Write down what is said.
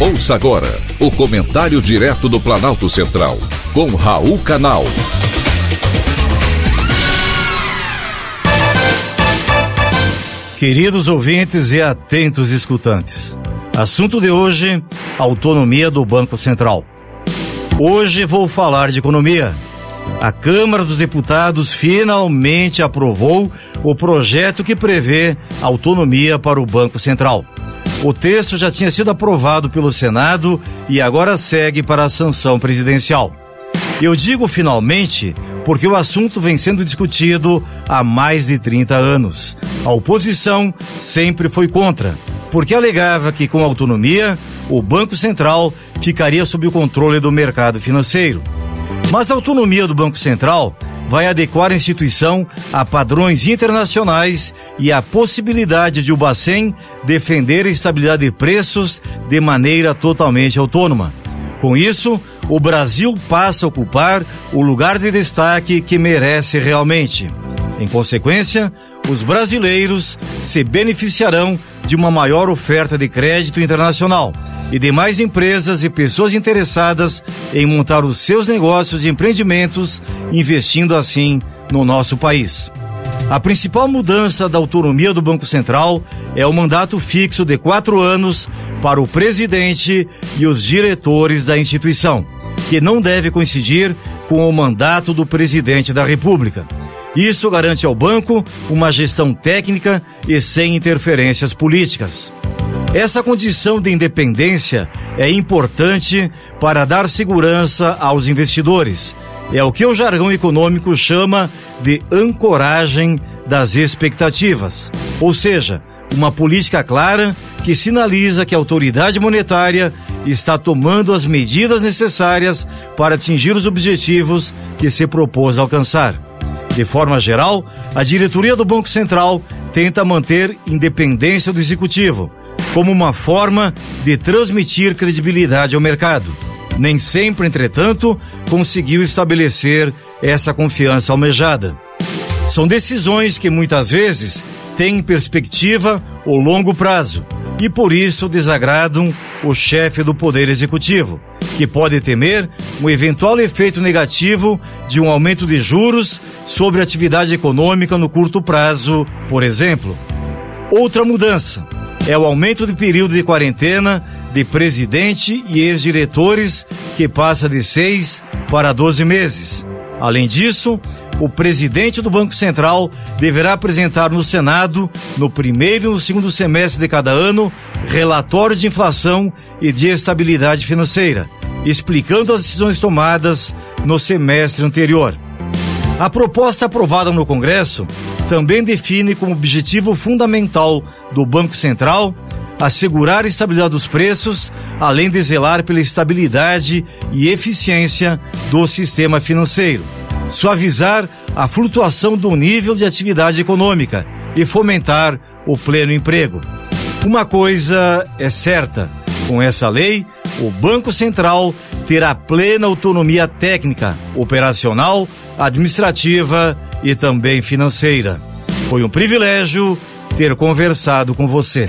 Ouça agora o comentário direto do Planalto Central, com Raul Canal. Queridos ouvintes e atentos escutantes, assunto de hoje: autonomia do Banco Central. Hoje vou falar de economia. A Câmara dos Deputados finalmente aprovou o projeto que prevê autonomia para o Banco Central. O texto já tinha sido aprovado pelo Senado e agora segue para a sanção presidencial. Eu digo finalmente porque o assunto vem sendo discutido há mais de 30 anos. A oposição sempre foi contra, porque alegava que com autonomia o Banco Central ficaria sob o controle do mercado financeiro. Mas a autonomia do Banco Central vai adequar a instituição a padrões internacionais e a possibilidade de o Bacen defender a estabilidade de preços de maneira totalmente autônoma. Com isso, o Brasil passa a ocupar o lugar de destaque que merece realmente. Em consequência, os brasileiros se beneficiarão de uma maior oferta de crédito internacional e demais empresas e pessoas interessadas em montar os seus negócios e empreendimentos, investindo assim no nosso país. A principal mudança da autonomia do Banco Central é o mandato fixo de quatro anos para o presidente e os diretores da instituição, que não deve coincidir com o mandato do presidente da República. Isso garante ao banco uma gestão técnica e sem interferências políticas. Essa condição de independência é importante para dar segurança aos investidores. É o que o jargão econômico chama de ancoragem das expectativas, ou seja, uma política clara que sinaliza que a autoridade monetária está tomando as medidas necessárias para atingir os objetivos que se propôs alcançar. De forma geral, a diretoria do Banco Central tenta manter independência do executivo, como uma forma de transmitir credibilidade ao mercado. Nem sempre, entretanto, conseguiu estabelecer essa confiança almejada. São decisões que muitas vezes têm perspectiva ou longo prazo e por isso desagradam o chefe do Poder Executivo, que pode temer um eventual efeito negativo de um aumento de juros sobre a atividade econômica no curto prazo, por exemplo. Outra mudança é o aumento do período de quarentena de presidente e ex-diretores, que passa de seis para 12 meses. Além disso, o presidente do Banco Central deverá apresentar no Senado, no primeiro e no segundo semestre de cada ano, relatórios de inflação e de estabilidade financeira, explicando as decisões tomadas no semestre anterior. A proposta aprovada no Congresso também define como objetivo fundamental do Banco Central assegurar a estabilidade dos preços, além de zelar pela estabilidade e eficiência do sistema financeiro, suavizar a flutuação do nível de atividade econômica e fomentar o pleno emprego. Uma coisa é certa: com essa lei, o Banco Central terá plena autonomia técnica, operacional, administrativa e também financeira. Foi um privilégio ter conversado com você.